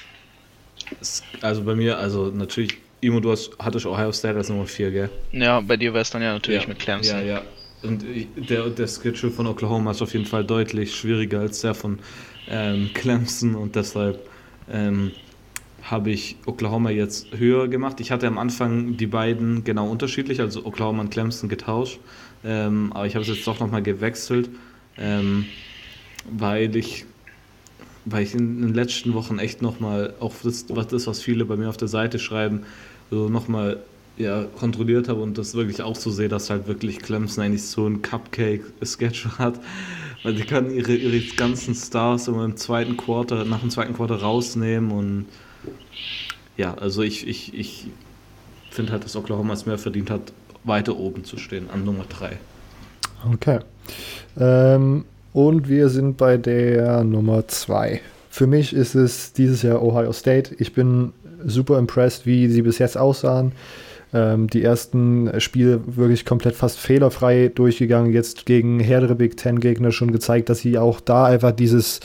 S3: also bei mir, also natürlich Imo, du hast, hattest Ohio State als Nummer 4, gell?
S2: Ja, bei dir wäre es dann ja natürlich ja, mit Clemson.
S3: Ja, ja. Und der, der Schedule von Oklahoma ist auf jeden Fall deutlich schwieriger als der von ähm, Clemson und deshalb ähm, habe ich Oklahoma jetzt höher gemacht. Ich hatte am Anfang die beiden genau unterschiedlich, also Oklahoma und Clemson getauscht, ähm, aber ich habe es jetzt doch nochmal gewechselt, ähm, weil ich weil ich in den letzten Wochen echt nochmal, auch das, was das, was viele bei mir auf der Seite schreiben, so nochmal ja, kontrolliert habe und das wirklich auch so sehe, dass halt wirklich Clemson eigentlich so ein Cupcake-Sketch hat. Weil die können ihre, ihre ganzen Stars immer im zweiten Quarter, nach dem zweiten Quarter rausnehmen und ja, also ich, ich, ich finde halt, dass Oklahoma es mehr verdient hat, weiter oben zu stehen, an Nummer 3.
S1: Okay. Ähm, und wir sind bei der Nummer 2. Für mich ist es dieses Jahr Ohio State. Ich bin super impressed, wie sie bis jetzt aussahen. Ähm, die ersten Spiele wirklich komplett fast fehlerfrei durchgegangen. Jetzt gegen härtere Big Ten Gegner schon gezeigt, dass sie auch da einfach dieses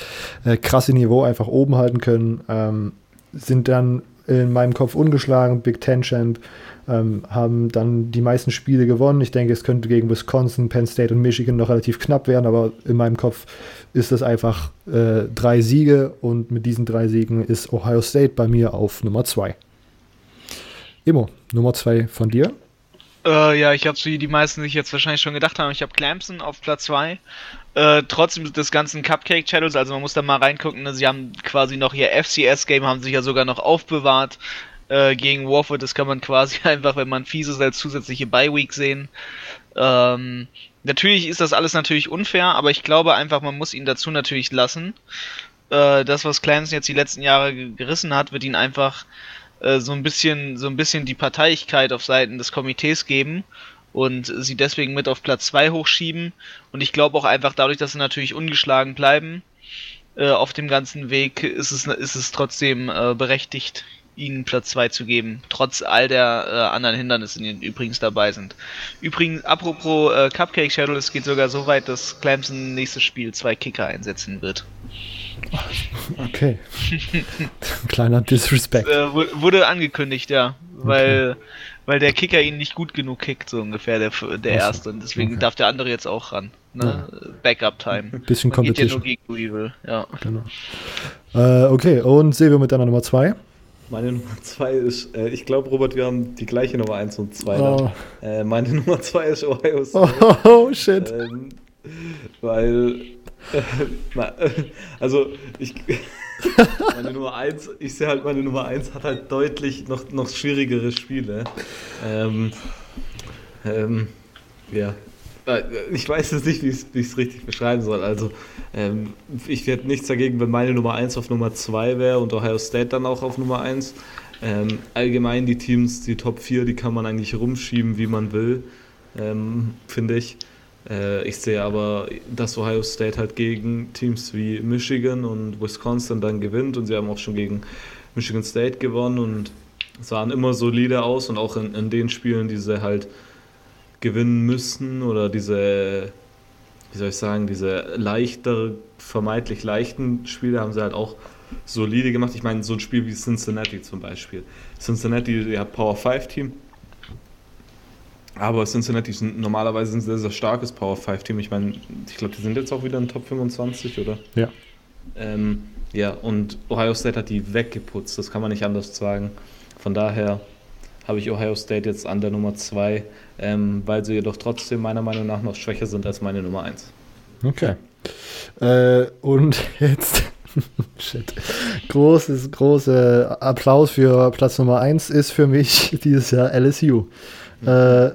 S1: äh, krasse Niveau einfach oben halten können. Ähm, sind dann in meinem Kopf ungeschlagen, Big Ten Champ, ähm, haben dann die meisten Spiele gewonnen. Ich denke, es könnte gegen Wisconsin, Penn State und Michigan noch relativ knapp werden, aber in meinem Kopf ist das einfach äh, drei Siege und mit diesen drei Siegen ist Ohio State bei mir auf Nummer zwei. Emo, Nummer zwei von dir?
S2: Äh, ja, ich habe wie die meisten sich jetzt wahrscheinlich schon gedacht haben, ich habe Clemson auf Platz 2. Äh, trotzdem des ganzen Cupcake Channels, also man muss da mal reingucken, ne? sie haben quasi noch ihr FCS-Game, haben sich ja sogar noch aufbewahrt äh, gegen Warford. Das kann man quasi [LAUGHS] einfach, wenn man fies ist, als zusätzliche Bye-Week sehen. Ähm, natürlich ist das alles natürlich unfair, aber ich glaube einfach, man muss ihn dazu natürlich lassen. Äh, das, was Clemson jetzt die letzten Jahre gerissen hat, wird ihn einfach äh, so ein bisschen, so ein bisschen die Parteiigkeit auf Seiten des Komitees geben und sie deswegen mit auf Platz 2 hochschieben. Und ich glaube auch einfach dadurch, dass sie natürlich ungeschlagen bleiben, äh, auf dem ganzen Weg ist es, ist es trotzdem äh, berechtigt, ihnen Platz 2 zu geben, trotz all der äh, anderen Hindernisse, die übrigens dabei sind. Übrigens, apropos äh, Cupcake Shuttle, es geht sogar so weit, dass Clemson nächstes Spiel zwei Kicker einsetzen wird. [LAUGHS]
S1: Okay. [LAUGHS] Kleiner Disrespect.
S2: Äh, wurde angekündigt, ja. Weil, okay. weil der Kicker ihn nicht gut genug kickt, so ungefähr, der, der erste. Und deswegen okay. darf der andere jetzt auch ran. Ne? Ja. Backup-Time.
S1: Ein bisschen Man Competition.
S2: Geht ja nur gegen Evil, ja.
S1: Genau. Äh, okay, und sehen wir mit deiner Nummer 2.
S3: Meine Nummer 2 ist, äh, ich glaube, Robert, wir haben die gleiche Nummer 1 und 2. Oh. Äh, meine [LAUGHS] Nummer 2 ist Ohio State.
S1: Oh, shit. Ähm,
S3: weil, also, ich. [LAUGHS] meine Nummer 1, ich sehe halt, meine Nummer 1 hat halt deutlich noch, noch schwierigere Spiele. Ähm, ähm, ja, äh, ich weiß jetzt nicht, wie ich es richtig beschreiben soll. Also, ähm, ich hätte nichts dagegen, wenn meine Nummer 1 auf Nummer 2 wäre und Ohio State dann auch auf Nummer 1. Ähm, allgemein die Teams, die Top 4, die kann man eigentlich rumschieben, wie man will, ähm, finde ich. Äh, ich sehe aber, dass Ohio State halt gegen Teams wie Michigan und Wisconsin dann gewinnt und sie haben auch schon gegen Michigan State gewonnen und sahen immer solide aus und auch in, in den Spielen, die sie halt gewinnen müssen oder diese, wie soll ich sagen, diese leichter, vermeintlich leichten Spiele haben sie halt auch solide gemacht. Ich meine, so ein Spiel wie Cincinnati zum Beispiel. Cincinnati, ja, Power 5 Team. Aber Cincinnati ist normalerweise ein sehr, sehr starkes Power 5 Team. Ich meine, ich glaube, die sind jetzt auch wieder in Top 25, oder?
S1: Ja.
S3: Ähm, ja, und Ohio State hat die weggeputzt, das kann man nicht anders sagen. Von daher habe ich Ohio State jetzt an der Nummer 2, ähm, weil sie jedoch trotzdem meiner Meinung nach noch schwächer sind als meine Nummer 1.
S1: Okay. Äh, und [LAUGHS] jetzt, shit, großes, großer Applaus für Platz Nummer 1 ist für mich [LAUGHS] dieses Jahr LSU. Äh,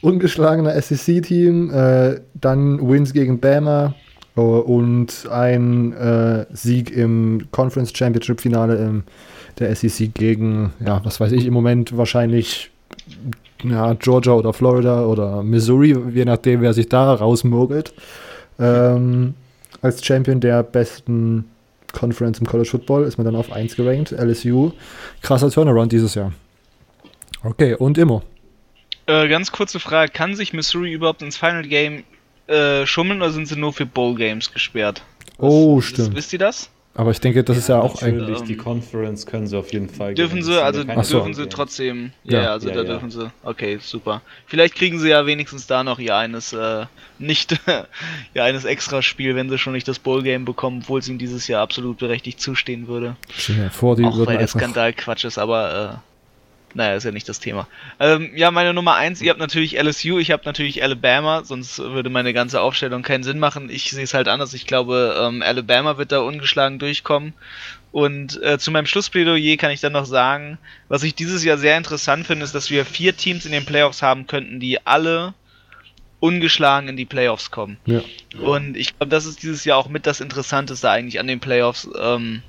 S1: ungeschlagener SEC-Team, äh, dann Wins gegen Bama uh, und ein äh, Sieg im Conference Championship Finale im der SEC gegen, ja, was weiß ich, im Moment wahrscheinlich ja, Georgia oder Florida oder Missouri, je nachdem, wer sich da rausmogelt. Ähm, als Champion der besten Conference im College Football ist man dann auf 1 gerankt. LSU, krasser Turnaround dieses Jahr. Okay, und immer.
S2: Äh, ganz kurze Frage: Kann sich Missouri überhaupt ins Final Game äh, schummeln oder sind sie nur für Bowl Games gesperrt?
S1: Oh, Was, oh, stimmt.
S2: Wisst ihr das?
S1: Aber ich denke, das ja, ist ja auch
S3: eigentlich. Die Conference können sie auf jeden Fall.
S2: Dürfen sie, also dürfen so. sie trotzdem. Ja, ja also ja, da ja. dürfen sie. Okay, super. Vielleicht kriegen sie ja wenigstens da noch ihr eines äh, nicht [LAUGHS] ihr eines Extra-Spiel, wenn sie schon nicht das Bowl-Game bekommen, obwohl es ihnen dieses Jahr absolut berechtigt zustehen würde.
S1: Ja, vor die
S2: auch weil der Skandal Quatsch ist, aber äh, naja, ist ja nicht das Thema. Ähm, ja, meine Nummer 1, ihr habt natürlich LSU, ich habe natürlich Alabama, sonst würde meine ganze Aufstellung keinen Sinn machen. Ich sehe es halt anders. Ich glaube, ähm, Alabama wird da ungeschlagen durchkommen. Und äh, zu meinem Schlussplädoyer kann ich dann noch sagen, was ich dieses Jahr sehr interessant finde, ist, dass wir vier Teams in den Playoffs haben könnten, die alle ungeschlagen in die Playoffs kommen.
S1: Ja.
S2: Und ich glaube, das ist dieses Jahr auch mit das Interessanteste eigentlich an den Playoffs. Ähm,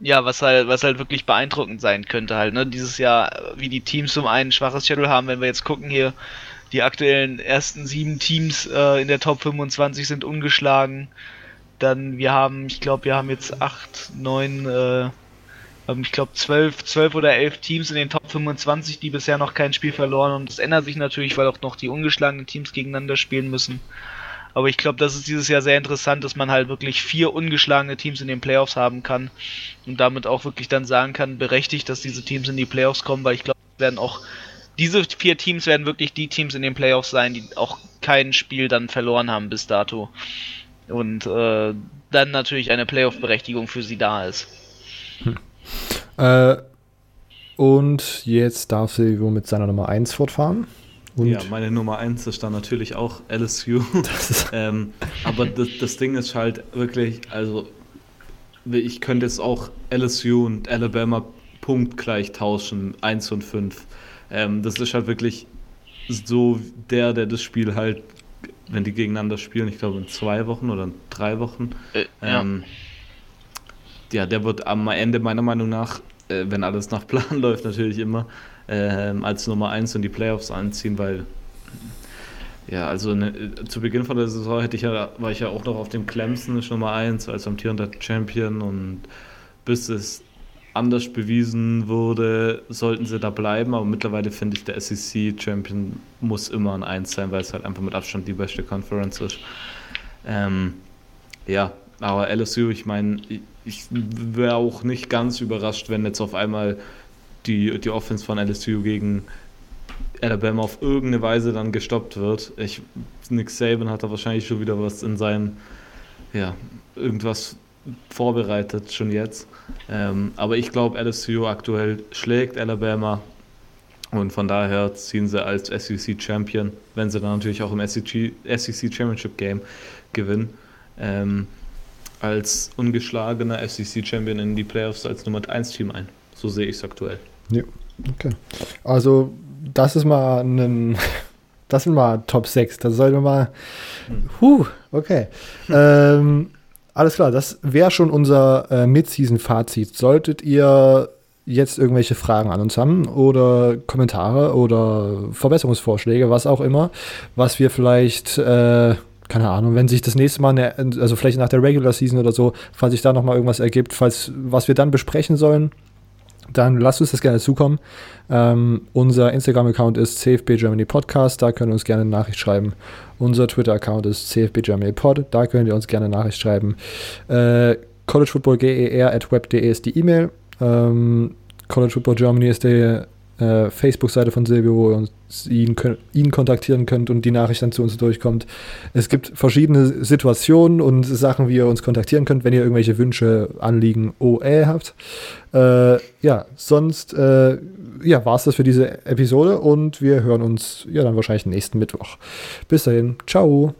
S2: ja, was halt, was halt wirklich beeindruckend sein könnte halt, ne? Dieses Jahr, wie die Teams zum einen ein schwaches Schedule haben, wenn wir jetzt gucken hier, die aktuellen ersten sieben Teams äh, in der Top 25 sind ungeschlagen. Dann, wir haben, ich glaube, wir haben jetzt acht, neun, äh, ich glaube, zwölf, zwölf oder elf Teams in den Top 25, die bisher noch kein Spiel verloren und das ändert sich natürlich, weil auch noch die ungeschlagenen Teams gegeneinander spielen müssen. Aber ich glaube, das ist dieses Jahr sehr interessant, dass man halt wirklich vier ungeschlagene Teams in den Playoffs haben kann und damit auch wirklich dann sagen kann, berechtigt, dass diese Teams in die Playoffs kommen, weil ich glaube, werden auch diese vier Teams werden wirklich die Teams in den Playoffs sein, die auch kein Spiel dann verloren haben bis dato. Und äh, dann natürlich eine Playoff-Berechtigung für sie da ist.
S1: Hm. Äh, und jetzt darf sie mit seiner Nummer 1 fortfahren.
S3: Und ja, meine Nummer 1 ist dann natürlich auch LSU. [LAUGHS] ähm, aber das, das Ding ist halt wirklich, also ich könnte jetzt auch LSU und Alabama punktgleich tauschen, 1 und 5. Ähm, das ist halt wirklich so der, der das Spiel halt, wenn die gegeneinander spielen, ich glaube in zwei Wochen oder in drei Wochen, äh, ähm, ja. ja. der wird am Ende meiner Meinung nach, äh, wenn alles nach Plan [LAUGHS] läuft, natürlich immer, als Nummer 1 in die Playoffs anziehen, weil ja, also ne, zu Beginn von der Saison hätte ich ja, war ich ja auch noch auf dem Clemson Nummer 1 als amtierender Champion und bis es anders bewiesen wurde, sollten sie da bleiben. Aber mittlerweile finde ich, der SEC-Champion muss immer ein Eins sein, weil es halt einfach mit Abstand die beste Conference ist. Ähm, ja, aber LSU, ich meine, ich wäre auch nicht ganz überrascht, wenn jetzt auf einmal die, die Offense von LSU gegen Alabama auf irgendeine Weise dann gestoppt wird. Ich, Nick Saban hat da wahrscheinlich schon wieder was in seinem, ja, irgendwas vorbereitet, schon jetzt. Ähm, aber ich glaube, LSU aktuell schlägt Alabama und von daher ziehen sie als SEC Champion, wenn sie dann natürlich auch im SEC, SEC Championship Game gewinnen, ähm, als ungeschlagener SEC Champion in die Playoffs als Nummer 1 Team ein. So sehe ich es aktuell.
S1: Ja, okay. Also, das ist mal ein. [LAUGHS] Das sind mal Top 6. Das sollte mal. Hm. Huh, okay. [LAUGHS] ähm, alles klar, das wäre schon unser äh, Mid-Season-Fazit. Solltet ihr jetzt irgendwelche Fragen an uns haben oder Kommentare oder Verbesserungsvorschläge, was auch immer, was wir vielleicht, äh, keine Ahnung, wenn sich das nächste Mal, ne, also vielleicht nach der Regular Season oder so, falls sich da nochmal irgendwas ergibt, falls was wir dann besprechen sollen, dann lasst uns das gerne zukommen. Ähm, unser Instagram-Account ist CFB Germany Podcast, da könnt ihr uns gerne eine Nachricht schreiben. Unser Twitter-Account ist CFB Germany Pod, da könnt ihr uns gerne eine Nachricht schreiben. Äh, collegefootballger at web.de ist die E-Mail. Ähm, College Football Germany ist der äh, Facebook-Seite von Silvio, wo ihr ihn, ihn kontaktieren könnt und die Nachricht dann zu uns durchkommt. Es gibt verschiedene Situationen und Sachen, wie ihr uns kontaktieren könnt, wenn ihr irgendwelche Wünsche, Anliegen, OE habt. Äh, ja, sonst äh, ja, war es das für diese Episode und wir hören uns ja dann wahrscheinlich nächsten Mittwoch. Bis dahin, ciao.